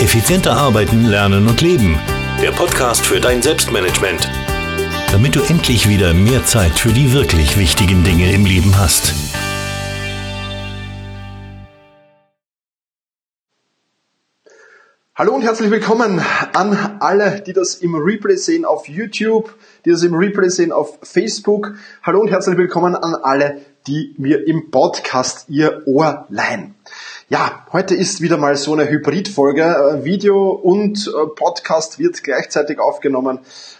Effizienter arbeiten, lernen und leben. Der Podcast für dein Selbstmanagement. Damit du endlich wieder mehr Zeit für die wirklich wichtigen Dinge im Leben hast. Hallo und herzlich willkommen an alle, die das im Replay sehen auf YouTube, die das im Replay sehen auf Facebook. Hallo und herzlich willkommen an alle, die mir im Podcast ihr Ohr leihen. Ja, heute ist wieder mal so eine Hybridfolge. Äh, Video und äh, Podcast wird gleichzeitig aufgenommen.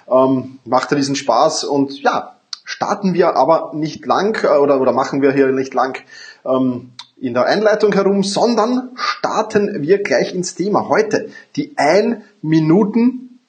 Ähm, macht riesen Spaß und ja, starten wir aber nicht lang äh, oder, oder machen wir hier nicht lang ähm, in der Einleitung herum, sondern starten wir gleich ins Thema. Heute die 1 Minuten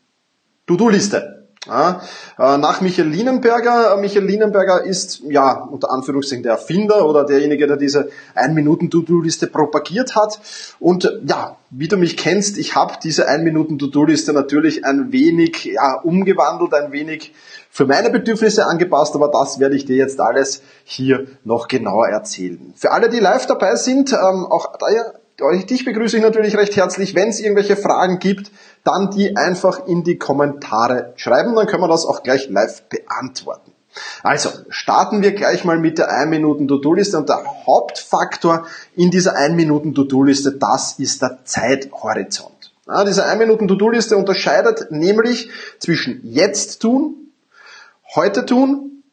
To-Do-Liste. Ja, äh, nach Michael Lienenberger. Äh, Michael Lienenberger ist, ja, unter Anführungszeichen der Erfinder oder derjenige, der diese 1-Minuten-To-Do-Liste propagiert hat. Und ja, wie du mich kennst, ich habe diese 1-Minuten-To-Do-Liste natürlich ein wenig ja, umgewandelt, ein wenig für meine Bedürfnisse angepasst, aber das werde ich dir jetzt alles hier noch genauer erzählen. Für alle, die live dabei sind, ähm, auch daher, dich begrüße ich natürlich recht herzlich. Wenn es irgendwelche Fragen gibt, dann die einfach in die Kommentare schreiben, dann können wir das auch gleich live beantworten. Also, starten wir gleich mal mit der 1-Minuten-To-Do-Liste und der Hauptfaktor in dieser 1-Minuten-To-Do-Liste, das ist der Zeithorizont. Ja, diese 1-Minuten-To-Do-Liste unterscheidet nämlich zwischen jetzt tun heute tun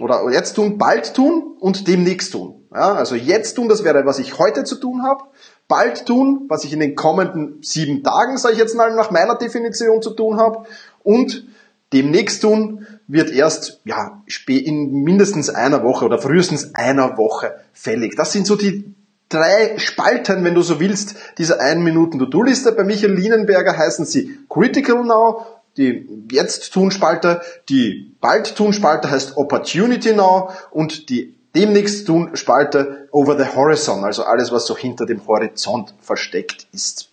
oder jetzt tun, bald tun und demnächst tun. Ja, also jetzt tun, das wäre, was ich heute zu tun habe. Bald tun, was ich in den kommenden sieben Tagen, sage ich jetzt mal, nach meiner Definition zu tun habe. Und demnächst tun wird erst ja, in mindestens einer Woche oder frühestens einer Woche fällig. Das sind so die drei Spalten, wenn du so willst, dieser 1 Minuten To-Do-Liste. Bei Michael Lienenberger heißen sie Critical Now, die Jetzt-Tun-Spalte, die Bald-Tun-Spalte heißt Opportunity Now und die demnächst Tun-Spalte Over the Horizon, also alles, was so hinter dem Horizont versteckt ist.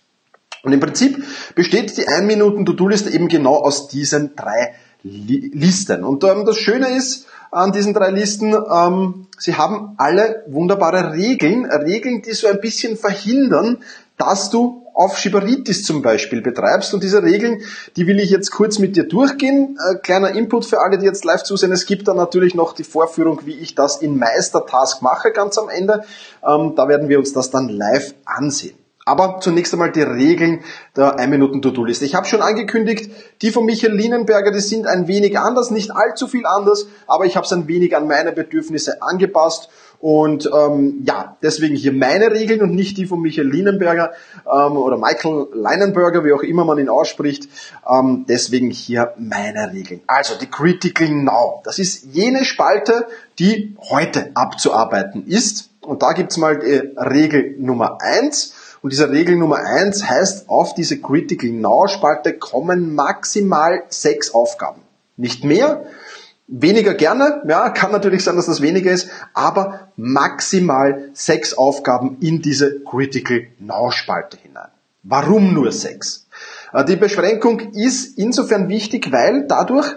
Und im Prinzip besteht die 1 Minuten To-Do-Liste eben genau aus diesen drei Listen. Und ähm, das Schöne ist an diesen drei Listen, ähm, sie haben alle wunderbare Regeln, Regeln, die so ein bisschen verhindern, dass du Aufschieberitis zum Beispiel betreibst. Und diese Regeln, die will ich jetzt kurz mit dir durchgehen. Äh, kleiner Input für alle, die jetzt live zusehen. Es gibt dann natürlich noch die Vorführung, wie ich das in Meistertask mache, ganz am Ende. Ähm, da werden wir uns das dann live ansehen. Aber zunächst einmal die Regeln der 1-Minuten-To-Do-Liste. Ich habe schon angekündigt, die von Michael Lienenberger, die sind ein wenig anders, nicht allzu viel anders, aber ich habe es ein wenig an meine Bedürfnisse angepasst und ähm, ja, deswegen hier meine Regeln und nicht die von Michael Lienenberger ähm, oder Michael Leinenberger, wie auch immer man ihn ausspricht. Ähm, deswegen hier meine Regeln. Also die Critical Now. Das ist jene Spalte, die heute abzuarbeiten ist. Und da gibt's mal die Regel Nummer eins. Und diese Regel Nummer eins heißt, auf diese Critical Now Spalte kommen maximal sechs Aufgaben. Nicht mehr, Weniger gerne, ja, kann natürlich sein, dass das weniger ist, aber maximal sechs Aufgaben in diese Critical Now Spalte hinein. Warum nur sechs? Äh, die Beschränkung ist insofern wichtig, weil dadurch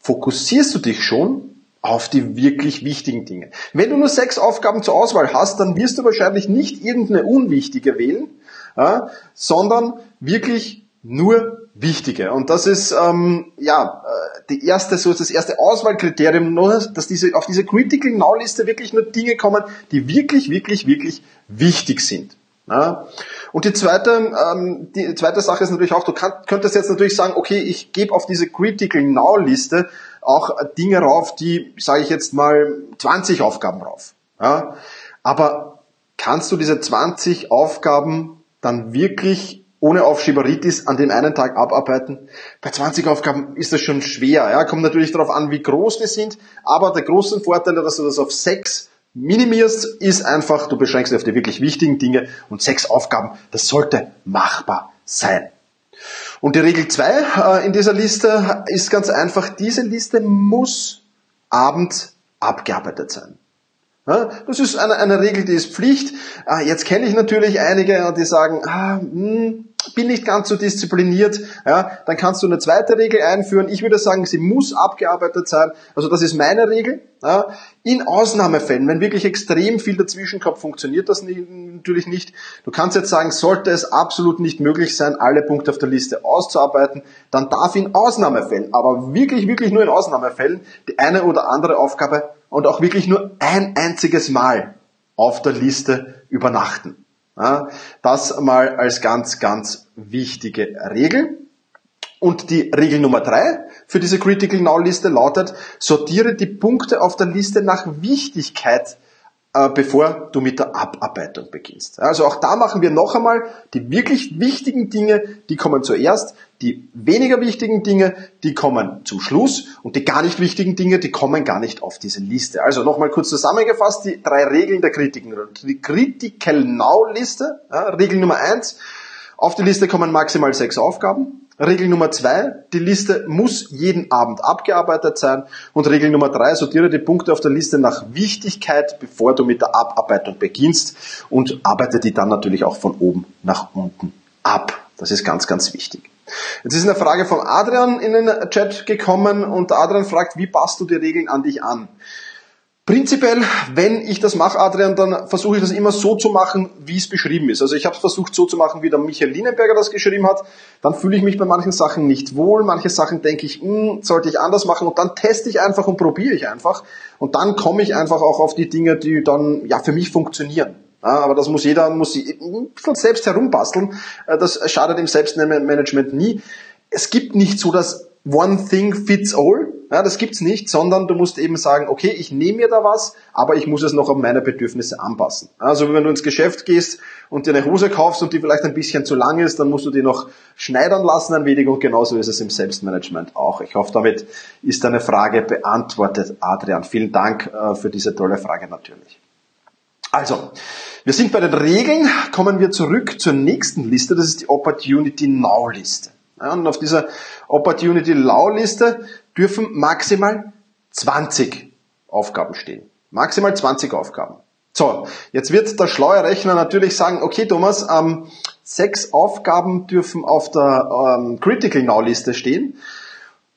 fokussierst du dich schon auf die wirklich wichtigen Dinge. Wenn du nur sechs Aufgaben zur Auswahl hast, dann wirst du wahrscheinlich nicht irgendeine unwichtige wählen, ja, sondern wirklich nur wichtige. Und das ist ähm, ja äh, die erste, so das erste Auswahlkriterium, nur, dass diese auf diese Critical Now Liste wirklich nur Dinge kommen, die wirklich, wirklich, wirklich wichtig sind. Ja. Und die zweite, ähm, die zweite Sache ist natürlich auch, du kann, könntest jetzt natürlich sagen, okay, ich gebe auf diese Critical Now Liste auch Dinge rauf, die, sage ich jetzt mal, 20 Aufgaben rauf. Ja. Aber kannst du diese 20 Aufgaben dann wirklich ohne Aufschieberitis an dem einen Tag abarbeiten. Bei 20 Aufgaben ist das schon schwer. Ja, kommt natürlich darauf an, wie groß die sind. Aber der große Vorteil, dass du das auf sechs minimierst, ist einfach, du beschränkst dich auf die wirklich wichtigen Dinge und sechs Aufgaben, das sollte machbar sein. Und die Regel zwei äh, in dieser Liste ist ganz einfach, diese Liste muss abends abgearbeitet sein. Das ist eine, eine Regel, die ist Pflicht. Ah, jetzt kenne ich natürlich einige, die sagen, ah, hm, bin nicht ganz so diszipliniert. Ja, dann kannst du eine zweite Regel einführen. Ich würde sagen, sie muss abgearbeitet sein. Also das ist meine Regel. Ja, in Ausnahmefällen, wenn wirklich extrem viel dazwischen kommt, funktioniert das natürlich nicht. Du kannst jetzt sagen, sollte es absolut nicht möglich sein, alle Punkte auf der Liste auszuarbeiten, dann darf in Ausnahmefällen, aber wirklich, wirklich nur in Ausnahmefällen, die eine oder andere Aufgabe und auch wirklich nur ein einziges Mal auf der Liste übernachten. Das mal als ganz, ganz wichtige Regel. Und die Regel Nummer drei für diese Critical Now Liste lautet, sortiere die Punkte auf der Liste nach Wichtigkeit äh, bevor du mit der Abarbeitung beginnst. Also auch da machen wir noch einmal die wirklich wichtigen Dinge, die kommen zuerst, die weniger wichtigen Dinge, die kommen zum Schluss und die gar nicht wichtigen Dinge, die kommen gar nicht auf diese Liste. Also nochmal kurz zusammengefasst, die drei Regeln der Kritiken. Die Critical Now Liste, ja, Regel Nummer eins, auf die Liste kommen maximal sechs Aufgaben. Regel Nummer zwei, die Liste muss jeden Abend abgearbeitet sein. Und Regel Nummer drei, sortiere die Punkte auf der Liste nach Wichtigkeit, bevor du mit der Abarbeitung beginnst und arbeite die dann natürlich auch von oben nach unten ab. Das ist ganz, ganz wichtig. Jetzt ist eine Frage von Adrian in den Chat gekommen und Adrian fragt, wie passt du die Regeln an dich an? Prinzipiell, wenn ich das mache, Adrian, dann versuche ich das immer so zu machen, wie es beschrieben ist. Also ich habe es versucht so zu machen, wie der Michael Lienenberger das geschrieben hat. Dann fühle ich mich bei manchen Sachen nicht wohl. Manche Sachen denke ich, mh, hm, sollte ich anders machen. Und dann teste ich einfach und probiere ich einfach. Und dann komme ich einfach auch auf die Dinge, die dann ja für mich funktionieren. Aber das muss jeder muss bisschen selbst herumbasteln. Äh, das schadet im Selbstmanagement nie. Es gibt nicht so das One Thing Fits All. Ja, das gibt's nicht, sondern du musst eben sagen, okay, ich nehme mir da was, aber ich muss es noch an meine Bedürfnisse anpassen. Also wenn du ins Geschäft gehst und dir eine Hose kaufst und die vielleicht ein bisschen zu lang ist, dann musst du die noch schneidern lassen ein wenig und genauso ist es im Selbstmanagement auch. Ich hoffe, damit ist deine Frage beantwortet, Adrian. Vielen Dank äh, für diese tolle Frage natürlich. Also, wir sind bei den Regeln, kommen wir zurück zur nächsten Liste, das ist die Opportunity Now Liste. Ja, und auf dieser Opportunity Now Liste dürfen maximal 20 Aufgaben stehen. Maximal 20 Aufgaben. So, jetzt wird der schlaue Rechner natürlich sagen, okay Thomas, ähm, sechs Aufgaben dürfen auf der ähm, Critical Now Liste stehen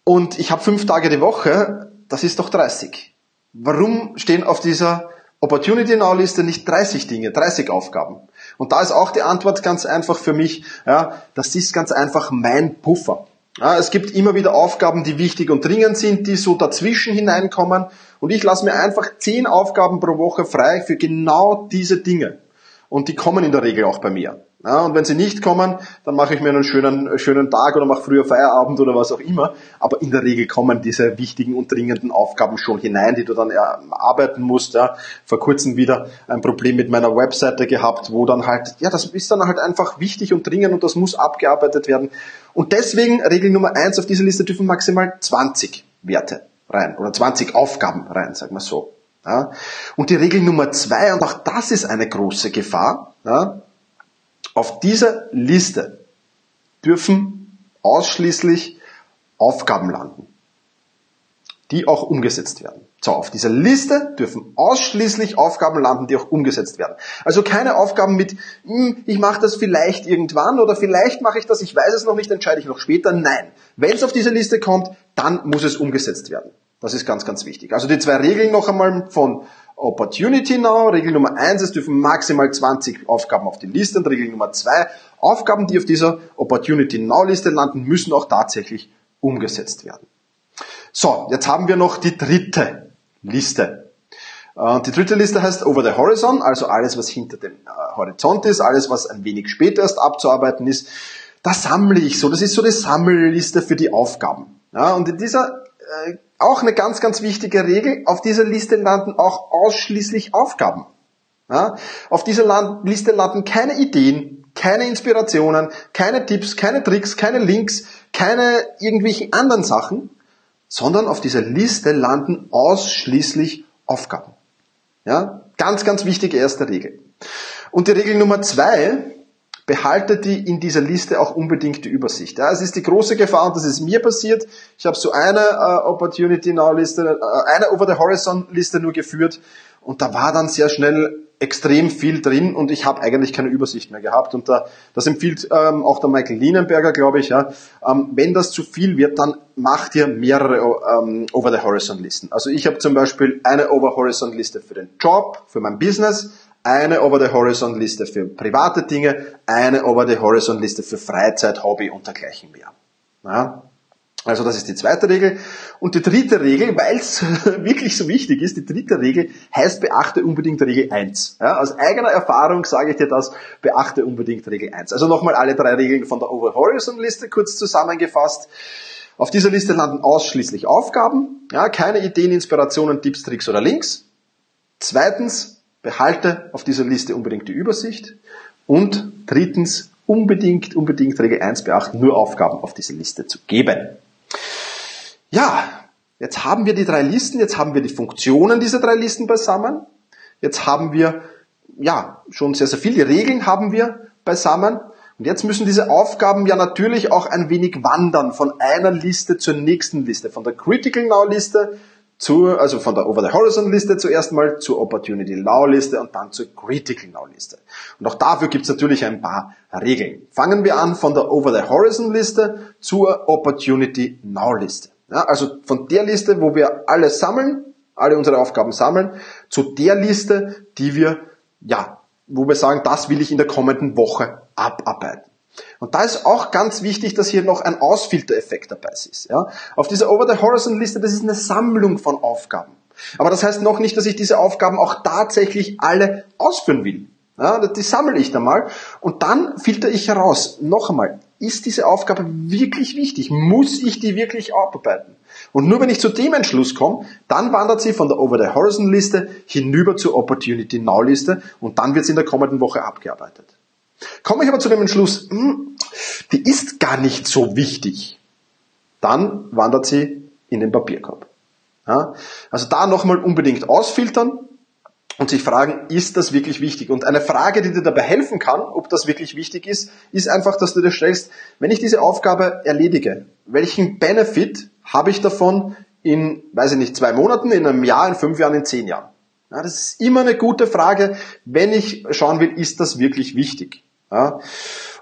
und ich habe fünf Tage die Woche, das ist doch 30. Warum stehen auf dieser Opportunity Now Liste nicht 30 Dinge, 30 Aufgaben? Und da ist auch die Antwort ganz einfach für mich, ja, das ist ganz einfach mein Puffer. Ja, es gibt immer wieder Aufgaben, die wichtig und dringend sind, die so dazwischen hineinkommen. Und ich lasse mir einfach zehn Aufgaben pro Woche frei für genau diese Dinge. Und die kommen in der Regel auch bei mir. Ja, und wenn sie nicht kommen, dann mache ich mir einen schönen, schönen Tag oder mache früher Feierabend oder was auch immer. Aber in der Regel kommen diese wichtigen und dringenden Aufgaben schon hinein, die du dann arbeiten musst. Ja. Vor kurzem wieder ein Problem mit meiner Webseite gehabt, wo dann halt, ja, das ist dann halt einfach wichtig und dringend und das muss abgearbeitet werden. Und deswegen Regel Nummer eins auf dieser Liste dürfen maximal 20 Werte rein oder 20 Aufgaben rein, sagen wir so. Ja. Und die Regel Nummer zwei, und auch das ist eine große Gefahr, ja, auf dieser Liste dürfen ausschließlich Aufgaben landen, die auch umgesetzt werden. So, auf dieser Liste dürfen ausschließlich Aufgaben landen, die auch umgesetzt werden. Also keine Aufgaben mit, hm, ich mache das vielleicht irgendwann oder vielleicht mache ich das, ich weiß es noch nicht, entscheide ich noch später. Nein, wenn es auf diese Liste kommt, dann muss es umgesetzt werden. Das ist ganz, ganz wichtig. Also die zwei Regeln noch einmal von Opportunity Now. Regel Nummer eins, es dürfen maximal 20 Aufgaben auf die Liste. Und Regel Nummer zwei, Aufgaben, die auf dieser Opportunity Now Liste landen, müssen auch tatsächlich umgesetzt werden. So, jetzt haben wir noch die dritte Liste. Äh, die dritte Liste heißt Over the Horizon, also alles, was hinter dem äh, Horizont ist, alles, was ein wenig später erst abzuarbeiten ist. Das sammle ich so. Das ist so eine Sammelliste für die Aufgaben. Ja, und in dieser äh, auch eine ganz, ganz wichtige Regel, auf dieser Liste landen auch ausschließlich Aufgaben. Ja? Auf dieser Land Liste landen keine Ideen, keine Inspirationen, keine Tipps, keine Tricks, keine Links, keine irgendwelchen anderen Sachen, sondern auf dieser Liste landen ausschließlich Aufgaben. Ja? Ganz, ganz wichtige erste Regel. Und die Regel Nummer zwei, behalte die in dieser Liste auch unbedingt die Übersicht. Ja, es ist die große Gefahr, und das ist mir passiert. Ich habe so eine äh, Opportunity Now Liste, äh, eine Over the Horizon Liste nur geführt und da war dann sehr schnell extrem viel drin und ich habe eigentlich keine Übersicht mehr gehabt. Und da, das empfiehlt ähm, auch der Michael Lienenberger, glaube ich. Ja, ähm, wenn das zu viel wird, dann macht ihr mehrere ähm, Over-the-Horizon-Listen. Also ich habe zum Beispiel eine Over-Horizon-Liste für den Job, für mein Business, eine Over-the-Horizon-Liste für private Dinge, eine Over-the-Horizon-Liste für Freizeit, Hobby und dergleichen mehr. Ja, also das ist die zweite Regel. Und die dritte Regel, weil es wirklich so wichtig ist, die dritte Regel heißt, beachte unbedingt Regel 1. Ja, aus eigener Erfahrung sage ich dir das, beachte unbedingt Regel 1. Also nochmal alle drei Regeln von der Over-Horizon-Liste kurz zusammengefasst. Auf dieser Liste landen ausschließlich Aufgaben, ja, keine Ideen, Inspirationen, Tipps, Tricks oder Links. Zweitens, behalte auf dieser Liste unbedingt die Übersicht. Und drittens, unbedingt, unbedingt Regel 1 beachten, nur Aufgaben auf diese Liste zu geben. Ja, jetzt haben wir die drei Listen, jetzt haben wir die Funktionen dieser drei Listen beisammen. Jetzt haben wir, ja, schon sehr, sehr viele Regeln haben wir beisammen. Und jetzt müssen diese Aufgaben ja natürlich auch ein wenig wandern von einer Liste zur nächsten Liste, von der Critical Now Liste zur, also von der Over the Horizon Liste zuerst mal zur Opportunity Now Liste und dann zur Critical Now Liste. Und auch dafür gibt es natürlich ein paar Regeln. Fangen wir an von der Over the Horizon Liste zur Opportunity Now Liste. Ja, also von der Liste, wo wir alles sammeln, alle unsere Aufgaben sammeln, zu der Liste, die wir, ja, wo wir sagen, das will ich in der kommenden Woche abarbeiten. Und da ist auch ganz wichtig, dass hier noch ein Ausfiltereffekt dabei ist. Ja? Auf dieser Over-the-Horizon-Liste, das ist eine Sammlung von Aufgaben. Aber das heißt noch nicht, dass ich diese Aufgaben auch tatsächlich alle ausführen will. Ja, die sammle ich dann mal und dann filter ich heraus. Noch einmal, ist diese Aufgabe wirklich wichtig? Muss ich die wirklich abarbeiten? Und nur wenn ich zu dem Entschluss komme, dann wandert sie von der Over-the-Horizon-Liste hinüber zur Opportunity-Now-Liste und dann wird sie in der kommenden Woche abgearbeitet. Komme ich aber zu dem Entschluss, hm, die ist gar nicht so wichtig, dann wandert sie in den Papierkorb. Ja, also da nochmal unbedingt ausfiltern, und sich fragen, ist das wirklich wichtig? Und eine Frage, die dir dabei helfen kann, ob das wirklich wichtig ist, ist einfach, dass du dir stellst, wenn ich diese Aufgabe erledige, welchen Benefit habe ich davon in, weiß ich nicht, zwei Monaten, in einem Jahr, in fünf Jahren, in zehn Jahren? Ja, das ist immer eine gute Frage, wenn ich schauen will, ist das wirklich wichtig? Ja,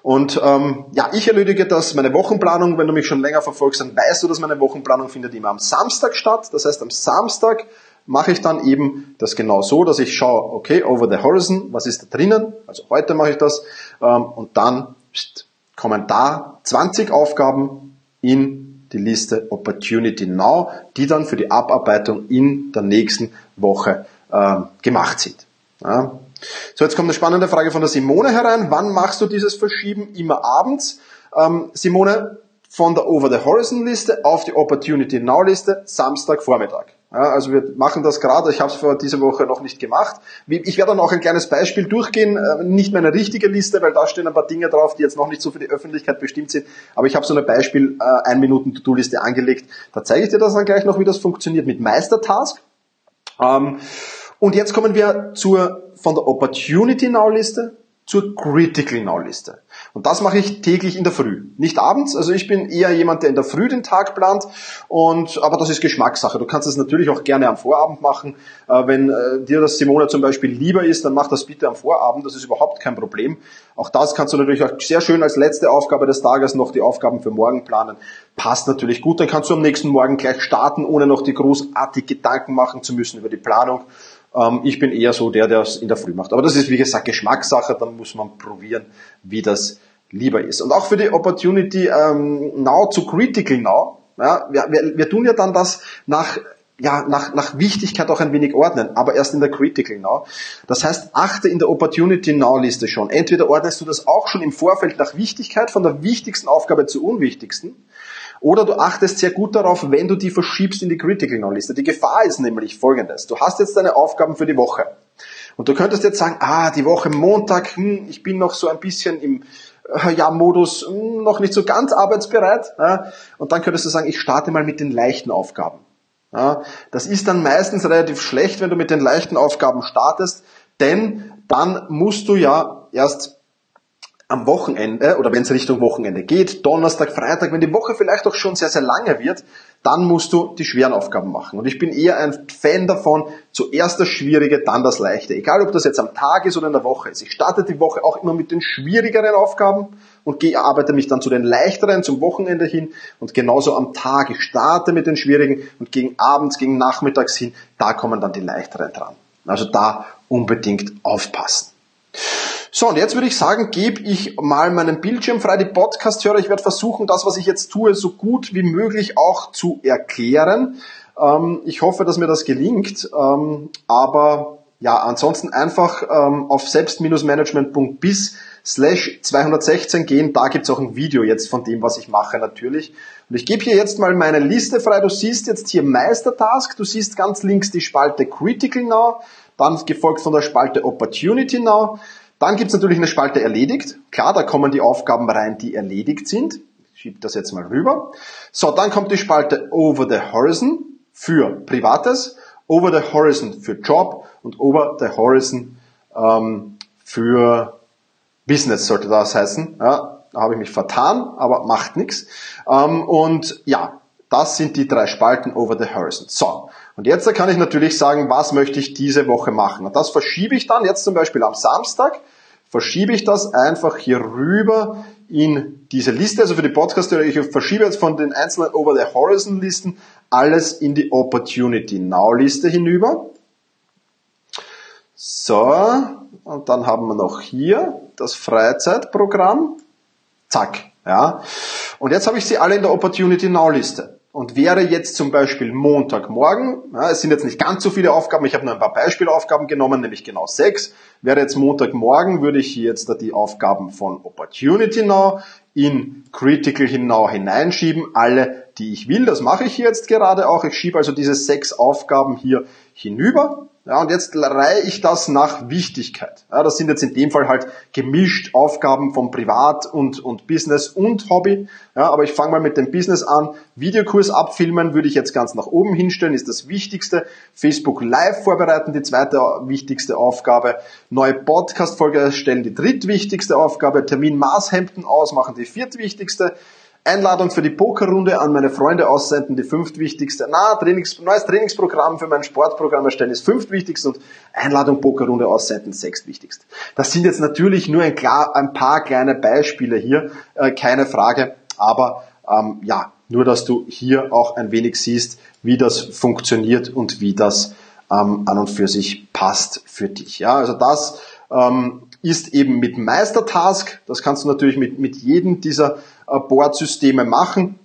und ähm, ja, ich erledige das, meine Wochenplanung, wenn du mich schon länger verfolgst, dann weißt du, dass meine Wochenplanung findet immer am Samstag statt. Das heißt, am Samstag mache ich dann eben das genau so, dass ich schaue, okay, over the horizon, was ist da drinnen? Also heute mache ich das ähm, und dann kommen da 20 Aufgaben in die Liste Opportunity Now, die dann für die Abarbeitung in der nächsten Woche äh, gemacht sind. Ja. So, jetzt kommt eine spannende Frage von der Simone herein. Wann machst du dieses Verschieben? Immer abends. Ähm, Simone, von der Over the Horizon Liste auf die Opportunity Now Liste Samstag Vormittag. Ja, also wir machen das gerade, ich habe es vor dieser Woche noch nicht gemacht. Ich werde dann auch ein kleines Beispiel durchgehen, äh, nicht meine richtige Liste, weil da stehen ein paar Dinge drauf, die jetzt noch nicht so für die Öffentlichkeit bestimmt sind, aber ich habe so eine Beispiel äh, ein Minuten To-Do-Liste angelegt. Da zeige ich dir das dann gleich noch, wie das funktioniert mit Meistertask. Ähm, und jetzt kommen wir zur von der Opportunity Now Liste zur Critical Now Liste. Und das mache ich täglich in der Früh, nicht abends. Also ich bin eher jemand, der in der Früh den Tag plant. Und aber das ist Geschmackssache. Du kannst es natürlich auch gerne am Vorabend machen. Äh, wenn äh, dir das Simone zum Beispiel lieber ist, dann mach das bitte am Vorabend. Das ist überhaupt kein Problem. Auch das kannst du natürlich auch sehr schön als letzte Aufgabe des Tages noch die Aufgaben für morgen planen. Passt natürlich gut. Dann kannst du am nächsten Morgen gleich starten, ohne noch die großartig Gedanken machen zu müssen über die Planung. Ähm, ich bin eher so der, der es in der Früh macht. Aber das ist, wie gesagt, Geschmackssache. Dann muss man probieren, wie das lieber ist. Und auch für die Opportunity ähm, Now zu Critical Now. Ja, wir, wir, wir tun ja dann das nach ja, nach, nach Wichtigkeit auch ein wenig ordnen, aber erst in der Critical Now. Das heißt, achte in der Opportunity Now Liste schon. Entweder ordnest du das auch schon im Vorfeld nach Wichtigkeit, von der wichtigsten Aufgabe zur unwichtigsten, oder du achtest sehr gut darauf, wenn du die verschiebst in die Critical Now Liste. Die Gefahr ist nämlich folgendes. Du hast jetzt deine Aufgaben für die Woche. Und du könntest jetzt sagen, ah, die Woche Montag, hm, ich bin noch so ein bisschen im äh, ja, Modus hm, noch nicht so ganz arbeitsbereit. Ja, und dann könntest du sagen, ich starte mal mit den leichten Aufgaben. Ja, das ist dann meistens relativ schlecht, wenn du mit den leichten Aufgaben startest, denn dann musst du ja erst am Wochenende oder wenn es Richtung Wochenende geht, Donnerstag, Freitag, wenn die Woche vielleicht auch schon sehr, sehr lange wird, dann musst du die schweren Aufgaben machen. Und ich bin eher ein Fan davon, zuerst das Schwierige, dann das Leichte. Egal, ob das jetzt am Tag ist oder in der Woche ist. Ich starte die Woche auch immer mit den schwierigeren Aufgaben und gehe, arbeite mich dann zu den leichteren zum Wochenende hin und genauso am Tag. Ich starte mit den schwierigen und gegen abends, gegen nachmittags hin, da kommen dann die leichteren dran. Also da unbedingt aufpassen. So, und jetzt würde ich sagen, gebe ich mal meinen Bildschirm frei, die Podcast-Hörer. Ich werde versuchen, das, was ich jetzt tue, so gut wie möglich auch zu erklären. Ähm, ich hoffe, dass mir das gelingt. Ähm, aber ja, ansonsten einfach ähm, auf selbst-management.bis slash 216 gehen. Da gibt's auch ein Video jetzt von dem, was ich mache natürlich. Und ich gebe hier jetzt mal meine Liste frei. Du siehst jetzt hier Meistertask. Du siehst ganz links die Spalte Critical Now. Dann gefolgt von der Spalte Opportunity Now. Dann gibt's natürlich eine Spalte erledigt. Klar, da kommen die Aufgaben rein, die erledigt sind. Ich schiebe das jetzt mal rüber. So, dann kommt die Spalte Over the Horizon für Privates, Over the Horizon für Job und Over the Horizon ähm, für Business sollte das heißen. Ja, da habe ich mich vertan, aber macht nichts. Ähm, und ja, das sind die drei Spalten Over the Horizon. So, und jetzt kann ich natürlich sagen, was möchte ich diese Woche machen. Und das verschiebe ich dann jetzt zum Beispiel am Samstag, verschiebe ich das einfach hier rüber in diese Liste, also für die Podcast, ich verschiebe jetzt von den einzelnen Over the Horizon Listen alles in die Opportunity Now Liste hinüber. So, und dann haben wir noch hier das Freizeitprogramm. Zack, ja. Und jetzt habe ich sie alle in der Opportunity Now Liste und wäre jetzt zum Beispiel Montagmorgen, ja, es sind jetzt nicht ganz so viele Aufgaben, ich habe nur ein paar Beispielaufgaben genommen, nämlich genau sechs, wäre jetzt Montagmorgen, würde ich jetzt die Aufgaben von Opportunity Now in Critical Now hineinschieben, alle, die ich will, das mache ich jetzt gerade auch, ich schiebe also diese sechs Aufgaben hier hinüber ja, und jetzt reihe ich das nach Wichtigkeit. Ja, das sind jetzt in dem Fall halt gemischt Aufgaben von Privat und, und Business und Hobby. Ja, aber ich fange mal mit dem Business an. Videokurs abfilmen würde ich jetzt ganz nach oben hinstellen, ist das Wichtigste. Facebook Live vorbereiten, die zweite wichtigste Aufgabe. Neue Podcast-Folge erstellen, die drittwichtigste Aufgabe. Termin Maßhemden ausmachen, die viertwichtigste. Einladung für die Pokerrunde an meine Freunde aussenden, die fünftwichtigste. Na, Trainings, neues Trainingsprogramm für mein Sportprogramm erstellen ist fünftwichtigste und Einladung Pokerrunde aussenden sechstwichtigste. Das sind jetzt natürlich nur ein, klar, ein paar kleine Beispiele hier, äh, keine Frage, aber ähm, ja, nur dass du hier auch ein wenig siehst, wie das funktioniert und wie das ähm, an und für sich passt für dich. Ja, also das ähm, ist eben mit Meistertask, das kannst du natürlich mit, mit jedem dieser Bordsysteme machen.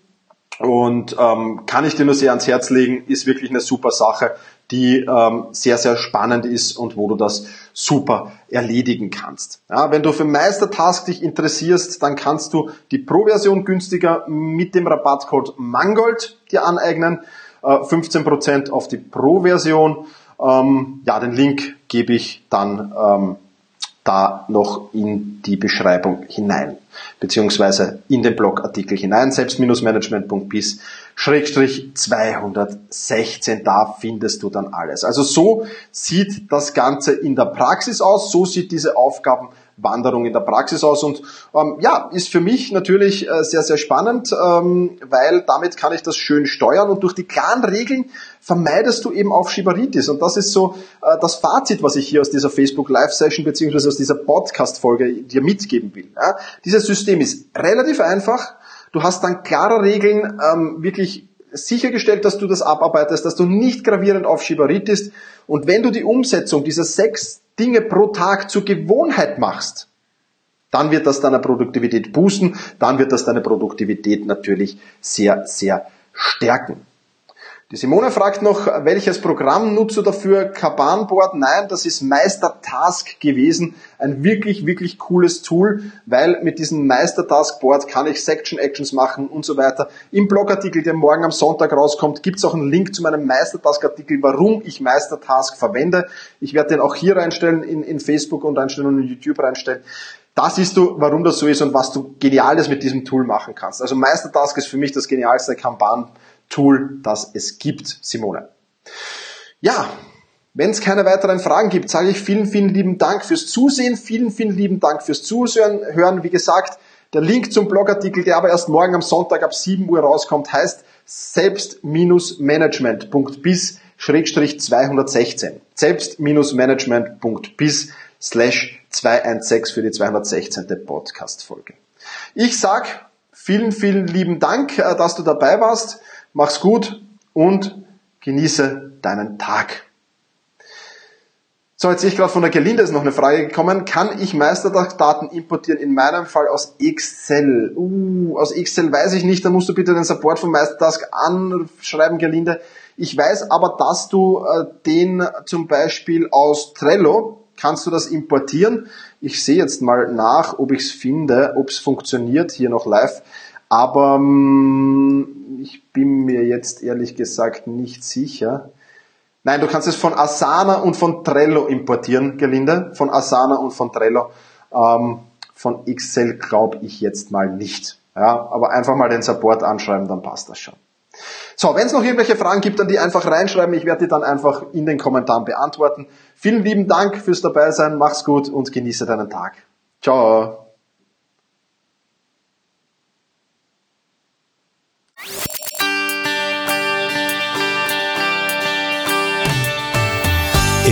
Und ähm, kann ich dir nur sehr ans Herz legen, ist wirklich eine super Sache, die ähm, sehr, sehr spannend ist und wo du das super erledigen kannst. Ja, wenn du für Meistertask dich interessierst, dann kannst du die Pro-Version günstiger mit dem Rabattcode Mangold dir aneignen. Äh, 15% auf die Pro-Version. Ähm, ja, den Link gebe ich dann ähm, da noch in die Beschreibung hinein, beziehungsweise in den Blogartikel hinein, selbst-management.bis Schrägstrich 216, da findest du dann alles. Also so sieht das Ganze in der Praxis aus, so sieht diese Aufgaben Wanderung in der Praxis aus. Und ähm, ja, ist für mich natürlich äh, sehr, sehr spannend, ähm, weil damit kann ich das schön steuern und durch die klaren Regeln vermeidest du eben auch Schibaritis. Und das ist so äh, das Fazit, was ich hier aus dieser Facebook Live Session beziehungsweise aus dieser Podcast Folge dir mitgeben will. Ja? Dieses System ist relativ einfach. Du hast dann klare Regeln, ähm, wirklich sichergestellt, dass du das abarbeitest, dass du nicht gravierend auf Schibaritis und wenn du die Umsetzung dieser sechs Dinge pro Tag zur Gewohnheit machst, dann wird das deine Produktivität boosten, dann wird das deine Produktivität natürlich sehr, sehr stärken. Die Simone fragt noch, welches Programm nutzt du dafür? Kanban-Board? Nein, das ist Meister-Task gewesen. Ein wirklich, wirklich cooles Tool, weil mit diesem Meister-Task-Board kann ich Section-Actions machen und so weiter. Im Blogartikel, der morgen am Sonntag rauskommt, gibt es auch einen Link zu meinem Meister-Task-Artikel, warum ich Meister-Task verwende. Ich werde den auch hier reinstellen in, in Facebook und einstellen und in YouTube reinstellen. Da siehst du, warum das so ist und was du Geniales mit diesem Tool machen kannst. Also Meister-Task ist für mich das genialste Kanban Tool, das es gibt, Simone. Ja, Wenn es keine weiteren Fragen gibt, sage ich vielen, vielen lieben Dank fürs Zusehen, vielen, vielen lieben Dank fürs Zuhören. Hören, wie gesagt, der Link zum Blogartikel, der aber erst morgen am Sonntag ab 7 Uhr rauskommt, heißt selbst-management.bis 216. Selbst-management.bis slash 216 für die 216. Podcast-Folge. Ich sag vielen, vielen lieben Dank, äh, dass du dabei warst. Mach's gut und genieße deinen Tag. So, jetzt sehe ich gerade von der Gelinde ist noch eine Frage gekommen. Kann ich Meisterdaten importieren? In meinem Fall aus Excel. Uh, aus Excel weiß ich nicht. Da musst du bitte den Support von Meistertask anschreiben, Gelinde. Ich weiß aber, dass du äh, den zum Beispiel aus Trello kannst du das importieren. Ich sehe jetzt mal nach, ob ich es finde, ob es funktioniert hier noch live. Aber ähm, ich bin mir jetzt ehrlich gesagt nicht sicher. Nein, du kannst es von Asana und von Trello importieren, Gelinde. Von Asana und von Trello. Ähm, von Excel glaube ich jetzt mal nicht. Ja, aber einfach mal den Support anschreiben, dann passt das schon. So, wenn es noch irgendwelche Fragen gibt, dann die einfach reinschreiben. Ich werde die dann einfach in den Kommentaren beantworten. Vielen lieben Dank fürs Dabeisein. Mach's gut und genieße deinen Tag. Ciao.